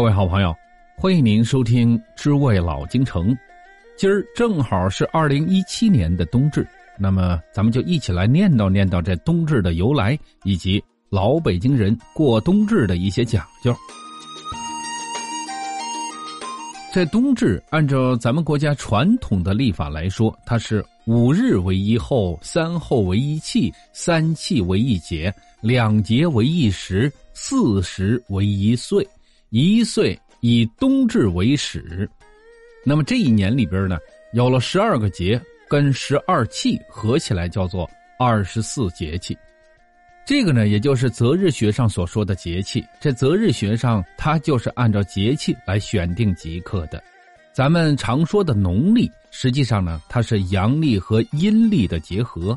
各位好朋友，欢迎您收听《知味老京城》。今儿正好是二零一七年的冬至，那么咱们就一起来念叨念叨这冬至的由来，以及老北京人过冬至的一些讲究。这冬至按照咱们国家传统的历法来说，它是五日为一候，三候为一气，三气为一节，两节为一时，四时为一岁。一岁以冬至为始，那么这一年里边呢，有了十二个节跟十二气合起来叫做二十四节气。这个呢，也就是择日学上所说的节气。这择日学上，它就是按照节气来选定吉刻的。咱们常说的农历，实际上呢，它是阳历和阴历的结合。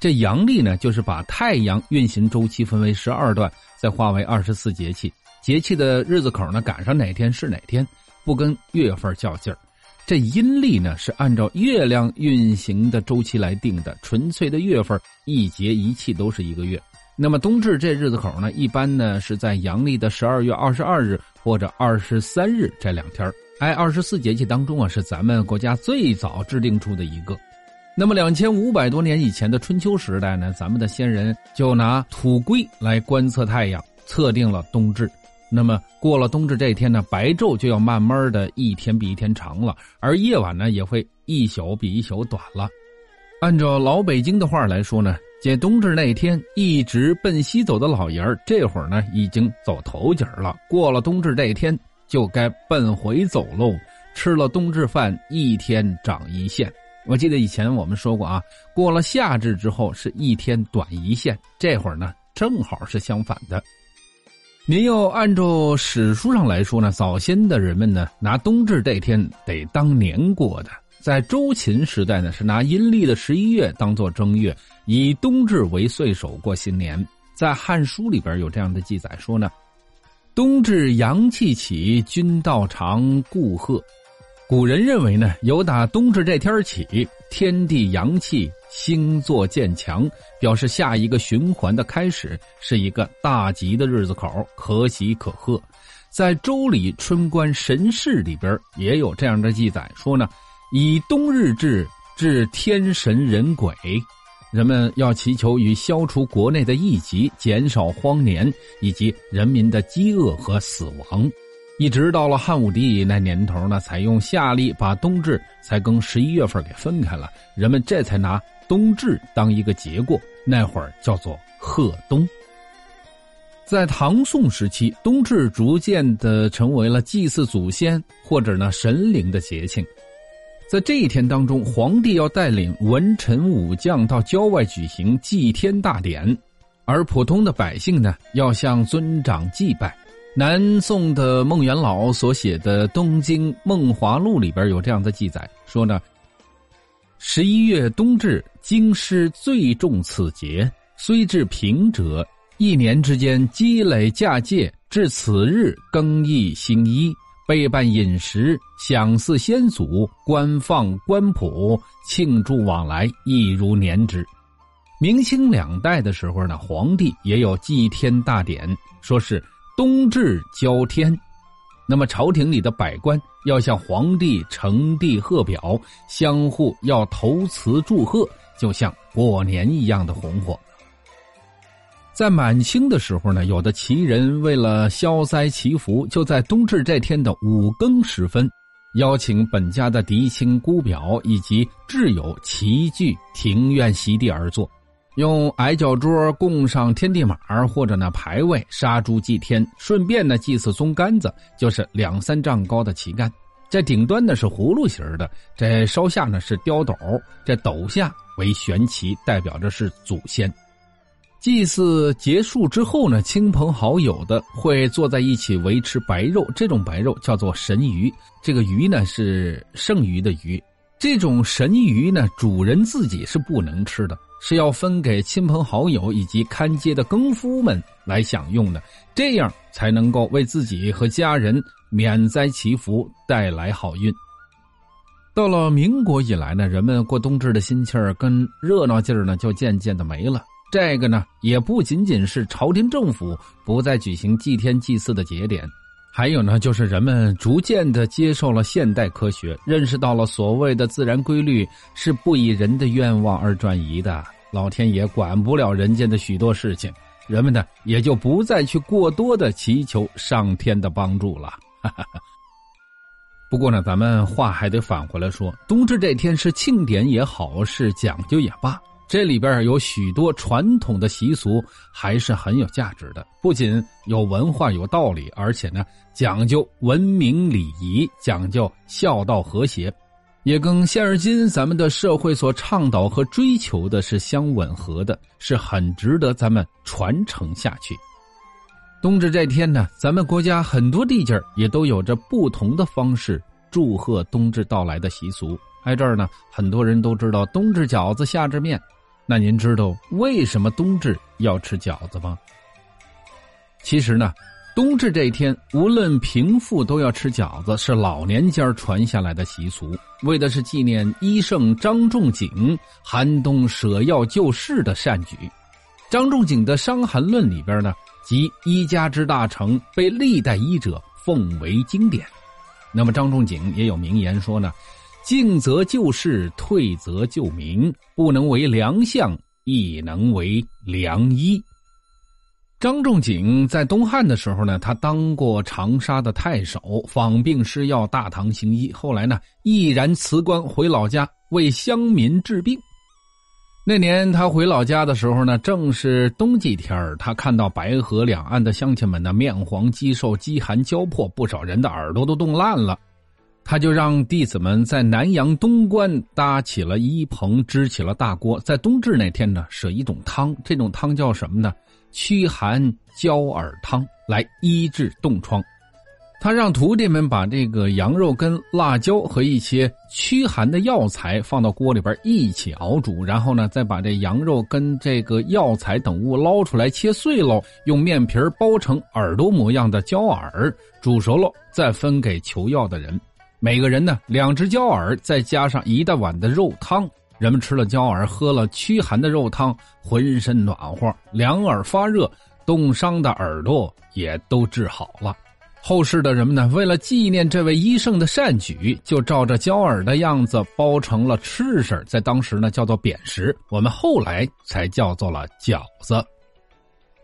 这阳历呢，就是把太阳运行周期分为十二段，再化为二十四节气。节气的日子口呢，赶上哪天是哪天，不跟月份较劲儿。这阴历呢，是按照月亮运行的周期来定的，纯粹的月份一节一气都是一个月。那么冬至这日子口呢，一般呢是在阳历的十二月二十二日或者二十三日这两天哎二十四节气当中啊，是咱们国家最早制定出的一个。那么两千五百多年以前的春秋时代呢，咱们的先人就拿土龟来观测太阳，测定了冬至。那么过了冬至这一天呢，白昼就要慢慢的一天比一天长了，而夜晚呢也会一宿比一宿短了。按照老北京的话来说呢，这冬至那天一直奔西走的老爷儿，这会儿呢已经走头节了。过了冬至这一天，就该奔回走喽。吃了冬至饭，一天长一线。我记得以前我们说过啊，过了夏至之后是一天短一线，这会儿呢正好是相反的。您要按照史书上来说呢，早先的人们呢，拿冬至这天得当年过的。在周秦时代呢，是拿阴历的十一月当做正月，以冬至为岁首过新年。在《汉书》里边有这样的记载说呢：“冬至阳气起，君道长，故贺。”古人认为呢，由打冬至这天起，天地阳气星座渐强，表示下一个循环的开始，是一个大吉的日子口，可喜可贺。在《周礼·春官神事》里边也有这样的记载，说呢，以冬日至，至天神人鬼，人们要祈求于消除国内的疫疾，减少荒年以及人民的饥饿和死亡。一直到了汉武帝那年头呢，采用夏历把冬至才跟十一月份给分开了，人们这才拿冬至当一个节过，那会儿叫做贺冬。在唐宋时期，冬至逐渐的成为了祭祀祖先或者呢神灵的节庆，在这一天当中，皇帝要带领文臣武将到郊外举行祭天大典，而普通的百姓呢要向尊长祭拜。南宋的孟元老所写的《东京梦华录》里边有这样的记载，说呢：十一月冬至，京师最重此节，虽至平者，一年之间积累嫁戒，至此日更易新衣，备办饮食，享祀先祖，官放官谱，庆祝往来，一如年之。明清两代的时候呢，皇帝也有祭天大典，说是。冬至交天，那么朝廷里的百官要向皇帝呈递贺表，相互要投辞祝贺，就像过年一样的红火。在满清的时候呢，有的旗人为了消灾祈福，就在冬至这天的五更时分，邀请本家的嫡亲姑表以及挚友齐聚庭院席地而坐。用矮脚桌供上天地马或者呢牌位，杀猪祭天，顺便呢祭祀松杆子，就是两三丈高的旗杆。这顶端呢是葫芦形的，这稍下呢是雕斗，这斗下为悬旗，代表着是祖先。祭祀结束之后呢，亲朋好友的会坐在一起围吃白肉，这种白肉叫做神鱼，这个鱼呢是剩余的鱼。这种神鱼呢，主人自己是不能吃的。是要分给亲朋好友以及看街的更夫们来享用的，这样才能够为自己和家人免灾祈福，带来好运。到了民国以来呢，人们过冬至的心气儿跟热闹劲儿呢就渐渐的没了。这个呢，也不仅仅是朝廷政府不再举行祭天祭祀的节点，还有呢，就是人们逐渐的接受了现代科学，认识到了所谓的自然规律是不以人的愿望而转移的，老天爷管不了人间的许多事情，人们呢也就不再去过多的祈求上天的帮助了。不过呢，咱们话还得返回来说，冬至这天是庆典也好，是讲究也罢。这里边有许多传统的习俗，还是很有价值的。不仅有文化、有道理，而且呢，讲究文明礼仪，讲究孝道和谐，也跟现而今咱们的社会所倡导和追求的是相吻合的，是很值得咱们传承下去。冬至这天呢，咱们国家很多地界也都有着不同的方式祝贺冬至到来的习俗。挨这儿呢，很多人都知道冬至饺子，夏至面。那您知道为什么冬至要吃饺子吗？其实呢，冬至这一天，无论贫富都要吃饺子，是老年间传下来的习俗，为的是纪念医圣张仲景寒冬舍药救世的善举。张仲景的《伤寒论》里边呢，集医家之大成，被历代医者奉为经典。那么张仲景也有名言说呢。进则救世，退则救民。不能为良相，亦能为良医。张仲景在东汉的时候呢，他当过长沙的太守，访病施药，大唐行医。后来呢，毅然辞官回老家为乡民治病。那年他回老家的时候呢，正是冬季天他看到白河两岸的乡亲们呢，面黄肌瘦，饥寒交迫，不少人的耳朵都冻烂了。他就让弟子们在南阳东关搭起了衣棚，支起了大锅，在冬至那天呢，舍一种汤，这种汤叫什么呢？驱寒焦耳汤，来医治冻疮。他让徒弟们把这个羊肉跟辣椒和一些驱寒的药材放到锅里边一起熬煮，然后呢，再把这羊肉跟这个药材等物捞出来切碎喽，用面皮包成耳朵模样的焦耳，煮熟了再分给求药的人。每个人呢，两只焦耳，再加上一大碗的肉汤。人们吃了焦耳，喝了驱寒的肉汤，浑身暖和，两耳发热，冻伤的耳朵也都治好了。后世的人们呢，为了纪念这位医圣的善举，就照着焦耳的样子包成了吃食，在当时呢叫做扁食，我们后来才叫做了饺子。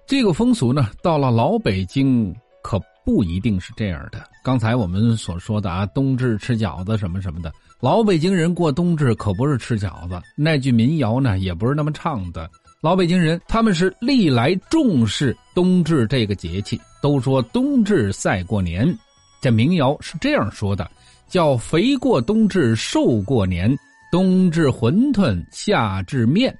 这个风俗呢，到了老北京可。不一定是这样的。刚才我们所说的啊，冬至吃饺子什么什么的，老北京人过冬至可不是吃饺子。那句民谣呢，也不是那么唱的。老北京人他们是历来重视冬至这个节气，都说冬至赛过年。这民谣是这样说的：叫肥过冬至，瘦过年。冬至馄饨，夏至面。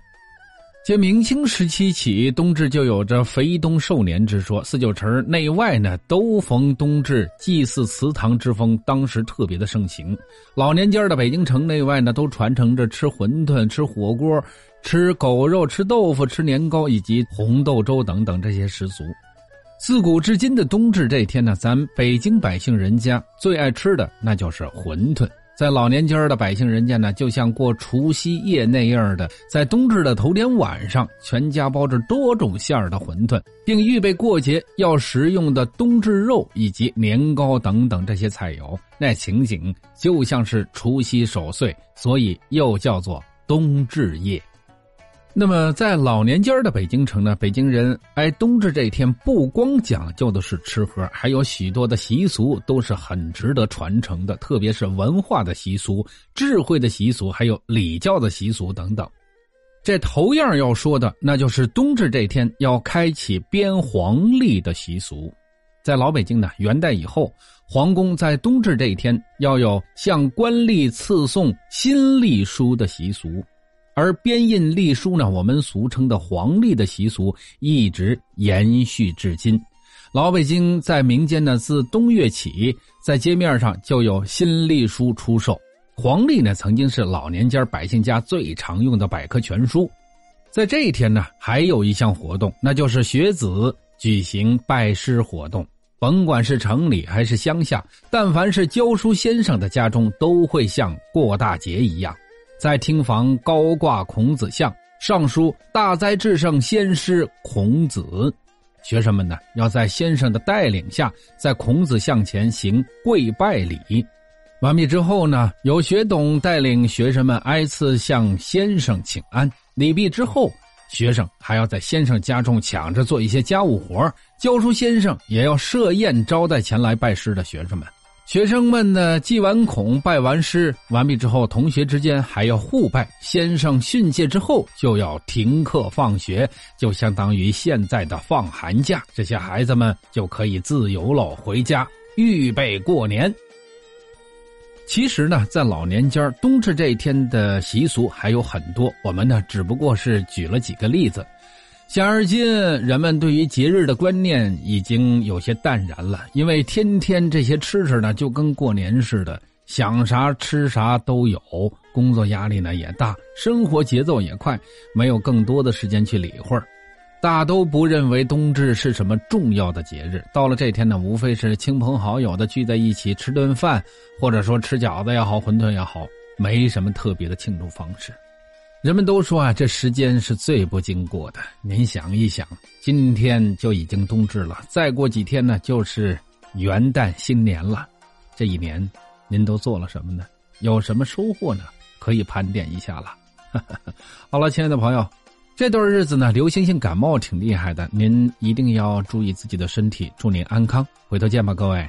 自明清时期起，冬至就有着肥冬瘦年之说。四九城内外呢，都逢冬至祭祀祠堂之风，当时特别的盛行。老年间的北京城内外呢，都传承着吃馄饨、吃火锅、吃狗肉、吃豆腐、吃年糕以及红豆粥等等这些习俗。自古至今的冬至这天呢，咱北京百姓人家最爱吃的那就是馄饨。在老年间的百姓人家呢，就像过除夕夜那样的，在冬至的头天晚上，全家包着多种馅儿的馄饨，并预备过节要食用的冬至肉以及年糕等等这些菜肴，那情景就像是除夕守岁，所以又叫做冬至夜。那么，在老年间的北京城呢，北京人挨冬至这一天，不光讲究的是吃喝，还有许多的习俗都是很值得传承的，特别是文化的习俗、智慧的习俗，还有礼教的习俗等等。这头样要说的，那就是冬至这天要开启编黄历的习俗。在老北京呢，元代以后，皇宫在冬至这一天要有向官吏赐送新历书的习俗。而编印历书呢，我们俗称的黄历的习俗一直延续至今。老北京在民间呢，自冬月起，在街面上就有新历书出售。黄历呢，曾经是老年间百姓家最常用的百科全书。在这一天呢，还有一项活动，那就是学子举行拜师活动。甭管是城里还是乡下，但凡是教书先生的家中，都会像过大节一样。在厅房高挂孔子像，上书“大哉至圣先师孔子”。学生们呢要在先生的带领下，在孔子像前行跪拜礼。完毕之后呢，有学董带领学生们挨次向先生请安。礼毕之后，学生还要在先生家中抢着做一些家务活教书先生也要设宴招待前来拜师的学生们。学生们呢，祭完孔，拜完师，完毕之后，同学之间还要互拜。先生训诫之后，就要停课放学，就相当于现在的放寒假。这些孩子们就可以自由了，回家预备过年。其实呢，在老年间冬至这一天的习俗还有很多，我们呢只不过是举了几个例子。现而今，人们对于节日的观念已经有些淡然了，因为天天这些吃吃呢，就跟过年似的，想啥吃啥都有。工作压力呢也大，生活节奏也快，没有更多的时间去理会儿大都不认为冬至是什么重要的节日。到了这天呢，无非是亲朋好友的聚在一起吃顿饭，或者说吃饺子也好，馄饨也好，没什么特别的庆祝方式。人们都说啊，这时间是最不经过的。您想一想，今天就已经冬至了，再过几天呢，就是元旦新年了。这一年，您都做了什么呢？有什么收获呢？可以盘点一下了。好了，亲爱的朋友，这段日子呢，流行性感冒挺厉害的，您一定要注意自己的身体。祝您安康，回头见吧，各位。